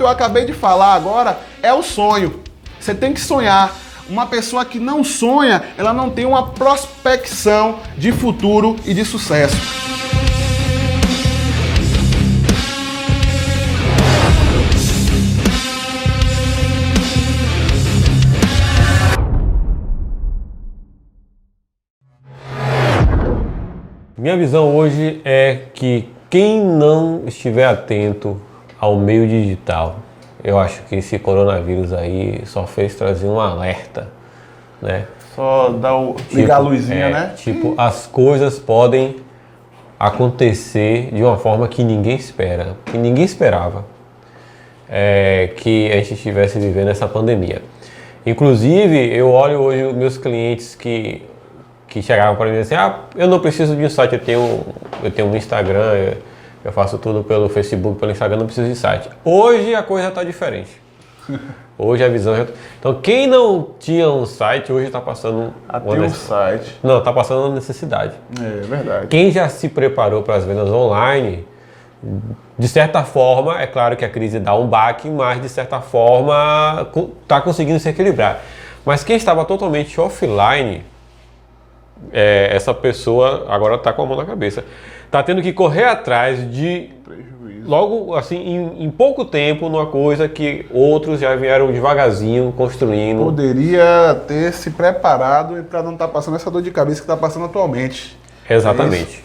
eu acabei de falar agora é o sonho. Você tem que sonhar. Uma pessoa que não sonha, ela não tem uma prospecção de futuro e de sucesso. Minha visão hoje é que quem não estiver atento ao meio digital, eu acho que esse coronavírus aí só fez trazer um alerta, né? Só dá o, ligar a luzinha, é, né? Tipo, as coisas podem acontecer de uma forma que ninguém espera, que ninguém esperava é, que a gente estivesse vivendo essa pandemia. Inclusive, eu olho hoje os meus clientes que, que chegavam para mim assim, ah, eu não preciso de um site, eu tenho, eu tenho um Instagram, eu, eu faço tudo pelo Facebook, pelo Instagram, não preciso de site. Hoje a coisa está diferente. Hoje a visão. já- Então quem não tinha um site hoje está passando A uma ter um site. Não, está passando uma necessidade. É verdade. Quem já se preparou para as vendas online, de certa forma, é claro que a crise dá um baque, mas de certa forma está conseguindo se equilibrar. Mas quem estava totalmente offline, é, essa pessoa agora está com a mão na cabeça. Está tendo que correr atrás de Prejuízo. logo assim em, em pouco tempo numa coisa que outros já vieram devagarzinho construindo. Poderia ter se preparado para não estar passando essa dor de cabeça que está passando atualmente. Exatamente.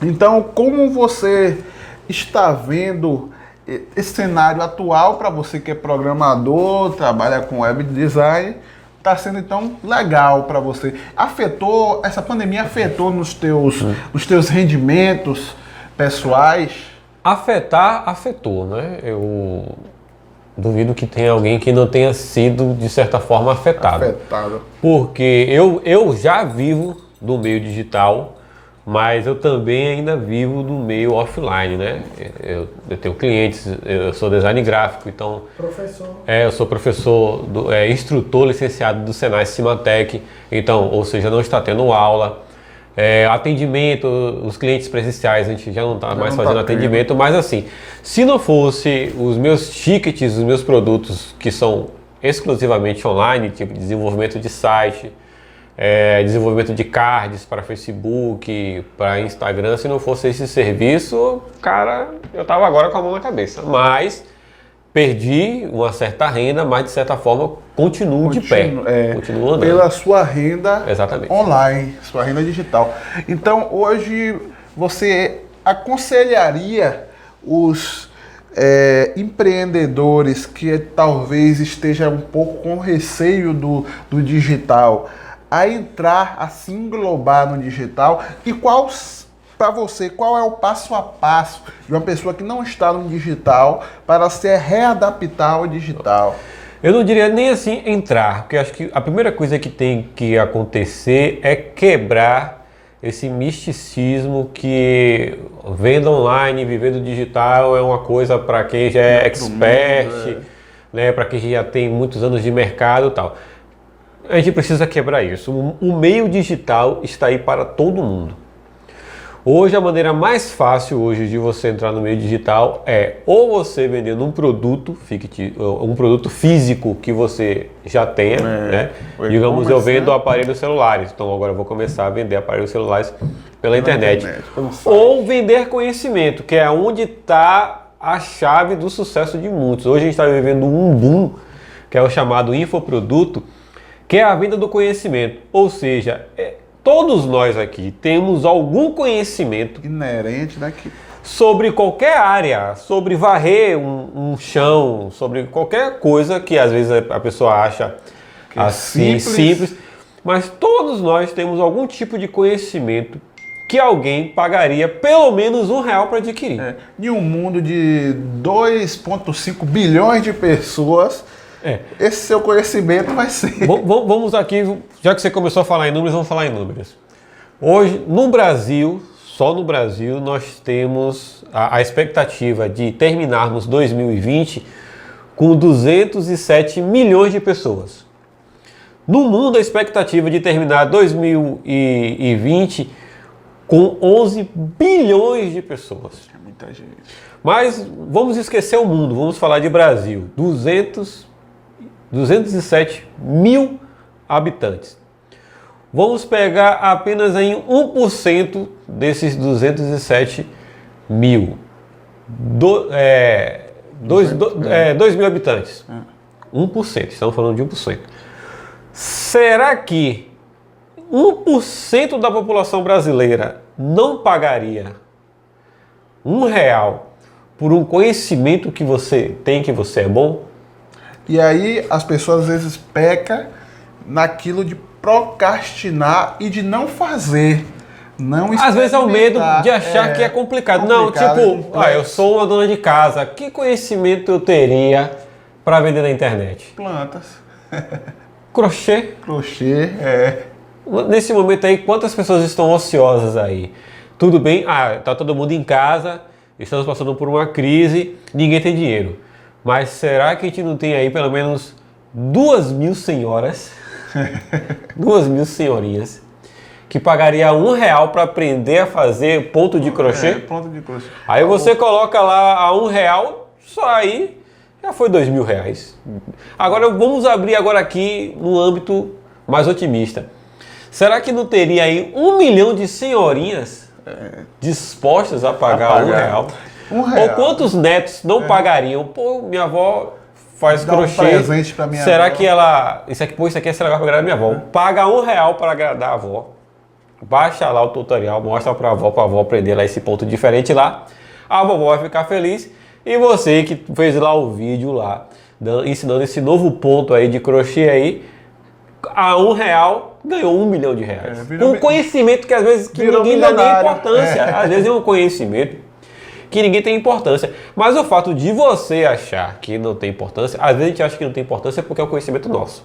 Então, como você está vendo esse cenário atual para você que é programador, trabalha com web design, está sendo então legal para você? Afetou essa pandemia afetou nos teus nos teus rendimentos pessoais? Afetar, afetou, né? Eu duvido que tenha alguém que não tenha sido, de certa forma, afetado. Afetado. Porque eu, eu já vivo do meio digital, mas eu também ainda vivo do meio offline, né? Eu, eu tenho clientes, eu sou design gráfico, então Professor. é, eu sou professor, do, é, instrutor licenciado do Senai Cimatec, então, ou seja, não está tendo aula. É, atendimento, os clientes presenciais, a gente já não está mais não fazendo tá atendimento, mas assim, se não fosse os meus tickets, os meus produtos que são exclusivamente online, tipo desenvolvimento de site, é, desenvolvimento de cards para Facebook, para Instagram, se não fosse esse serviço, cara, eu tava agora com a mão na cabeça. Mas perdi uma certa renda, mas de certa forma continuo de pé. Continu- é, continuo andando. pela sua renda Exatamente. online, sua renda digital. Então, hoje você aconselharia os é, empreendedores que talvez estejam um pouco com receio do, do digital a entrar, a se englobar no digital? E qual, para você, qual é o passo a passo de uma pessoa que não está no digital para se readaptar ao digital? Eu não diria nem assim entrar, porque acho que a primeira coisa que tem que acontecer é quebrar esse misticismo que venda online, vivendo digital é uma coisa para quem já é expert, mundo, né, para quem já tem muitos anos de mercado e tal. A gente precisa quebrar isso. O meio digital está aí para todo mundo. Hoje a maneira mais fácil hoje de você entrar no meio digital é ou você vendendo um produto fictício, um produto físico que você já tenha, né? o Digamos eu vendo né? aparelhos celulares, então agora eu vou começar a vender aparelhos celulares pela internet. internet, ou vender conhecimento, que é onde está a chave do sucesso de muitos. Hoje a gente está vivendo um boom, que é o chamado infoproduto, que é a venda do conhecimento. Ou seja, é- todos nós aqui temos algum conhecimento Inerente? Que sobre qualquer área, sobre varrer um, um chão, sobre qualquer coisa que às vezes a a pessoa acha Que é assim simples. simples. mas todos nós temos algum tipo de conhecimento que alguém pagaria pelo menos um real para adquirir. É, em um mundo de 2,5 bilhões de pessoas, É. esse seu conhecimento vai ser. Vamos aqui, já que você começou a falar em números, vamos falar em números. Hoje, no Brasil, só no Brasil, nós temos a, a expectativa de terminarmos 2020 com 207 milhões de pessoas. No mundo, a expectativa de terminar 2020 com 11 bilhões de pessoas. É muita gente. Mas vamos esquecer o mundo, vamos falar de Brasil. 200, 207 mil habitantes. Vamos pegar apenas em 1% desses 207 mil. Do, é, 2 é, dois mil habitantes. 1%, estamos falando de 1%. Será que 1% da população brasileira não pagaria um real por um conhecimento que você tem que você é bom? E aí as pessoas às vezes pecam naquilo de procrastinar e de não fazer. Não Às vezes é o medo de achar é, que é complicado. complicado não, tipo, ah, eu sou uma dona de casa, que conhecimento eu teria para vender na internet? Plantas. Crochê. Crochê, é. Nesse momento aí, quantas pessoas estão ociosas aí? Tudo bem, ah, tá todo mundo em casa, estamos passando por uma crise, ninguém tem dinheiro. Mas será que a gente não tem aí pelo menos duas mil senhoras, duas mil senhorinhas, que pagaria um real para aprender a fazer ponto de crochê? É, ponto de crochê. Aí você coloca lá a um real, só aí já foi dois mil reais. Agora vamos abrir agora aqui no âmbito mais otimista. Será que não teria aí um milhão de senhorinhas dispostas a pagar, a pagar. Um, real. Um real? Ou quantos netos não é. pagariam? Pô, minha avó faz Dá crochê. Um presente pra minha Será avó. que ela. Isso aqui, pô, isso aqui é legal para agradar minha avó. É. Paga um real para agradar a avó. Baixa lá o tutorial, mostra para a avó, para a avó aprender lá esse ponto diferente lá. A vovó vai ficar feliz. E você que fez lá o vídeo lá, ensinando esse novo ponto aí de crochê aí, a um real ganhou um milhão de reais. É, um conhecimento que às vezes que ninguém dá nem importância. É. Às vezes é um conhecimento que ninguém tem importância. Mas o fato de você achar que não tem importância, às vezes a gente acha que não tem importância porque é um conhecimento nosso.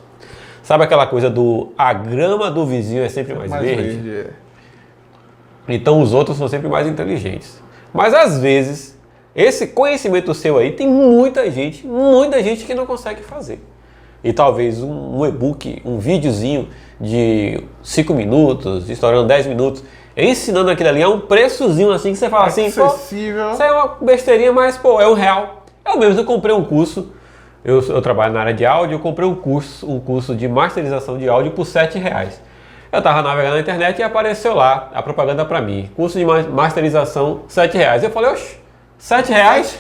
Sabe aquela coisa do a grama do vizinho é sempre mais, mais verde? verde é. Então os outros são sempre mais inteligentes. Mas às vezes, esse conhecimento seu aí tem muita gente, muita gente que não consegue fazer e talvez um, um e-book, um videozinho de 5 minutos, estourando 10 minutos, ensinando aquilo ali a um preçozinho assim que você fala assim, Acessível. isso é uma besteirinha, mas pô, é um real. Eu mesmo eu comprei um curso, eu, eu trabalho na área de áudio, eu comprei um curso, um curso de masterização de áudio por 7 reais. Eu estava navegando na internet e apareceu lá a propaganda para mim. Curso de masterização, 7 reais. Eu falei, oxe, 7 reais?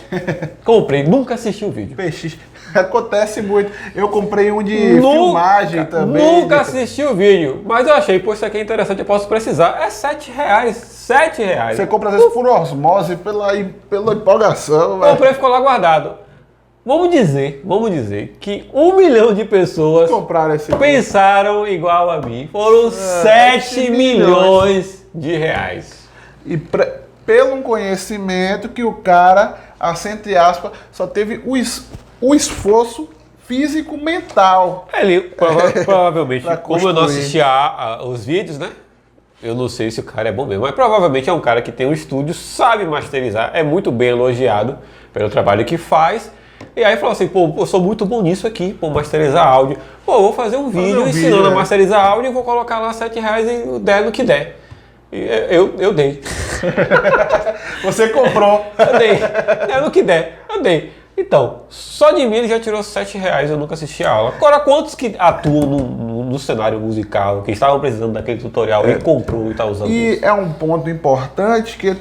Comprei, nunca assisti o vídeo. PX. Acontece muito. Eu comprei um de nunca, filmagem também. Nunca assisti o vídeo, mas eu achei, pô, isso aqui é interessante, eu posso precisar. É 7 reais. 7 reais. Você compra às vezes por osmose, pela, pela empolgação. Comprei e ficou lá guardado. Vamos dizer, vamos dizer que um milhão de pessoas Compraram esse pensaram curso. igual a mim. Foram é, 7 milhões de reais. E pre, pelo conhecimento que o cara, assim, entre aspas, só teve o, o esforço físico mental. Ele prova provavelmente, como eu não assisti a, a, os vídeos, né? Eu não sei se o cara é bom mesmo, mas provavelmente é um cara que tem um estúdio, sabe masterizar, é muito bem elogiado pelo trabalho que faz. E aí falou assim, pô, eu sou muito bom nisso aqui, pô, masterizar áudio. Pô, vou fazer um vídeo um ensinando vídeo, a masterizar áudio e vou colocar lá 7 reais e der no que der. E eu, eu dei. Você comprou. Eu dei. É no que der. Eu dei. Então, só de mim ele já tirou 7 reais, eu nunca assisti a aula. Agora, quantos que atuam no, no, no cenário musical, que estavam precisando daquele tutorial é. e comprou e está usando E isso? é um ponto importante que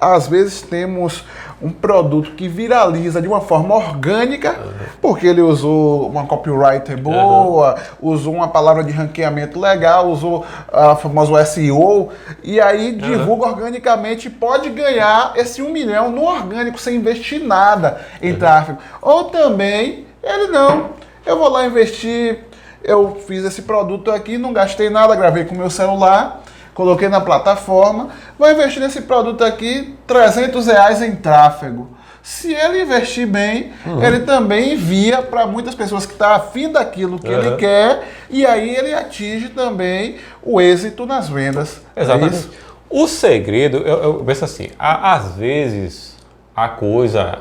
às vezes temos um produto que viraliza de uma forma orgânica, uhum. porque ele usou uma copywriter boa, uhum. usou uma palavra de ranqueamento legal, usou a famosa SEO, e aí divulga uhum. organicamente pode ganhar esse um milhão no orgânico, sem investir nada em tráfego. Ou também, ele não, eu vou lá investir, eu fiz esse produto aqui, não gastei nada, gravei com meu celular, coloquei na plataforma, vou investir nesse produto aqui 300 reais em tráfego. Se ele investir bem, uhum. ele também envia para muitas pessoas que estão tá afim daquilo que uhum. ele quer e aí ele atinge também o êxito nas vendas. Exatamente. É o segredo, eu, eu penso assim, às vezes a coisa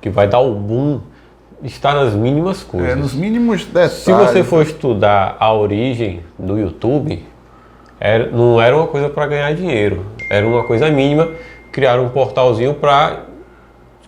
que vai dar o boom está nas mínimas coisas. É, nos mínimos detalhes. Se você for estudar a origem do YouTube, era, não era uma coisa para ganhar dinheiro, era uma coisa mínima. Criar um portalzinho para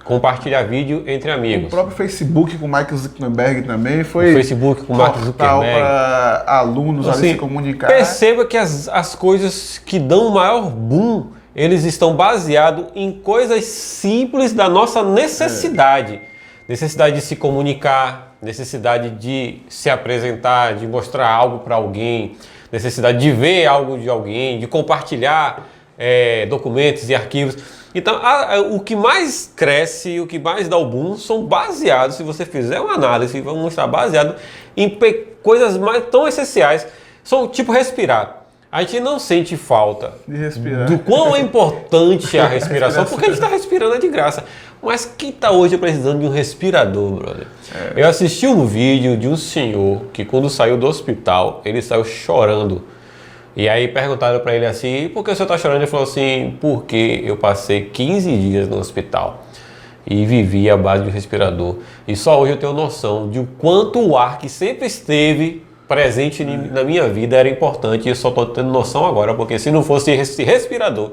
compartilhar vídeo entre O amigos. próprio Facebook com o Mark Zuckerberg também foi. O Facebook com o Mark Zuckerberg. para alunos ali Assim, se comunicar. Perceba que as, as coisas que dão o maior boom, eles estão baseados em coisas simples da nossa necessidade. Necessidade de se comunicar, necessidade de se apresentar, de mostrar algo para alguém, necessidade de ver algo de alguém, de compartilhar eh, documentos e arquivos. Então, a- a- o que mais cresce, o que mais dá o boom, são baseados, se você fizer uma análise, vamos mostrar baseado em coisas mais tão essenciais, são tipo respirar. A gente não sente falta De respirar. do quão é importante a respiração, porque a gente está respirando é de graça. Mas quem está hoje precisando de um respirador, brother? Eu assisti um vídeo de um senhor que quando saiu do hospital, ele saiu chorando. E aí perguntaram para ele assim, por que o senhor está chorando? Ele falou assim, porque eu passei 15 dias no hospital e vivi à base de um respirador. E só hoje eu tenho noção de o quanto o ar que sempre esteve presente em- na minha vida era importante e eu só estou tendo noção agora, porque se não fosse esse respirador,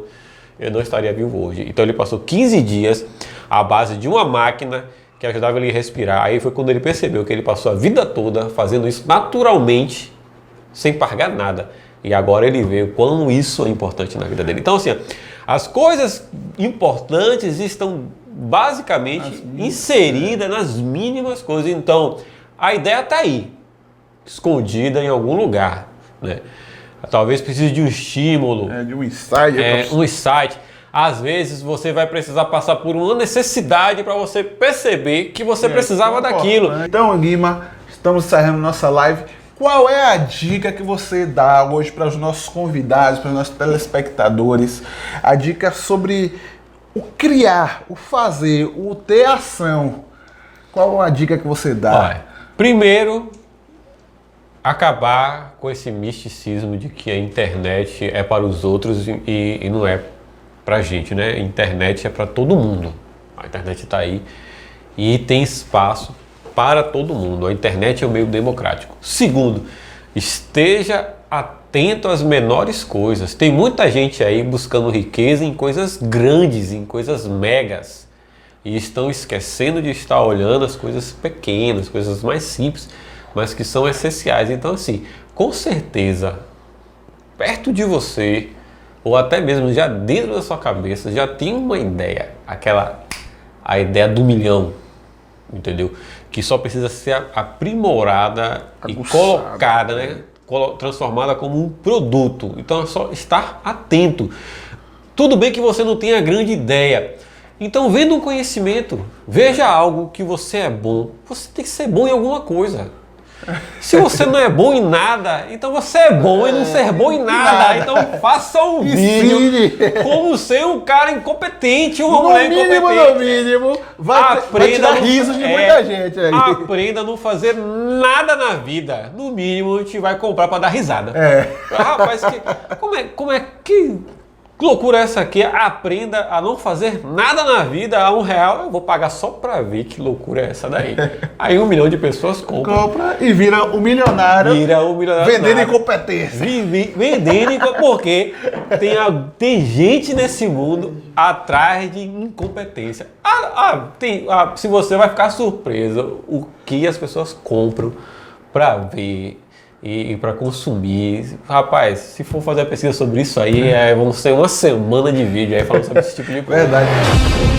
eu não estaria vivo hoje. Então ele passou 15 dias à base de uma máquina que ajudava ele a respirar. Aí foi quando ele percebeu que ele passou a vida toda fazendo isso naturalmente sem pagar nada. E agora ele vê o quão isso é importante na vida dele. Então, assim, as coisas importantes estão basicamente inseridas nas mínimas coisas. Então, a ideia está aí, escondida em algum lugar. Né? Talvez precise de um estímulo, É, de um insight. é, um insight. Às vezes você vai precisar passar por uma necessidade para você perceber que você É, precisava daquilo. Então, Guima, estamos encerrando nossa live. Qual é a dica que você dá hoje para os nossos convidados, para os nossos telespectadores? A dica sobre o criar, o fazer, o ter ação. Qual a dica que você dá? Olha, primeiro, acabar com esse misticismo de que a internet é para os outros e, e não é para a gente, né? A internet é para todo mundo. A internet está aí e tem espaço para todo mundo. A internet é um meio democrático. Segundo, esteja atento às menores coisas. Tem muita gente aí buscando riqueza em coisas grandes, em coisas megas e estão esquecendo de estar olhando as coisas pequenas, coisas mais simples, mas que são essenciais. Então, assim, com certeza, perto de você, ou até mesmo já dentro da sua cabeça, já tem uma ideia, aquela a ideia do milhão, entendeu? Que só precisa ser aprimorada e Aguçada. colocada, né? Transformada como um produto. Então é só estar atento. Tudo bem que você não tenha grande ideia. Então, vendo um conhecimento, veja algo que você é bom. Você tem que ser bom em alguma coisa. Se você não é bom em nada, então você é bom em não ser bom em nada. Então faça um vídeo como ser um cara incompetente, uma No mulher mínimo, incompetente. no mínimo, vai, ter- vai tirar no- riso de é, muita gente aí. Aprenda a não fazer nada na vida. No mínimo, a gente vai comprar para dar risada. É. Rapaz, que, como, é, como é que loucura é essa aqui? Aprenda a não fazer nada na vida a um real. Eu vou pagar só para ver que loucura é essa daí. Aí um milhão de pessoas compram. Compra e vira um milionário Vira um milionário. vendendo incompetência. Vendendo, inco- porque tem, a- tem gente nesse mundo atrás de incompetência. Ah, ah, tem, ah, se você vai ficar surpreso o que as pessoas compram para ver e, para consumir. Rapaz, se for fazer a pesquisa sobre isso aí, é, vão ser uma semana de vídeo aí falando sobre esse tipo de coisa. Verdade.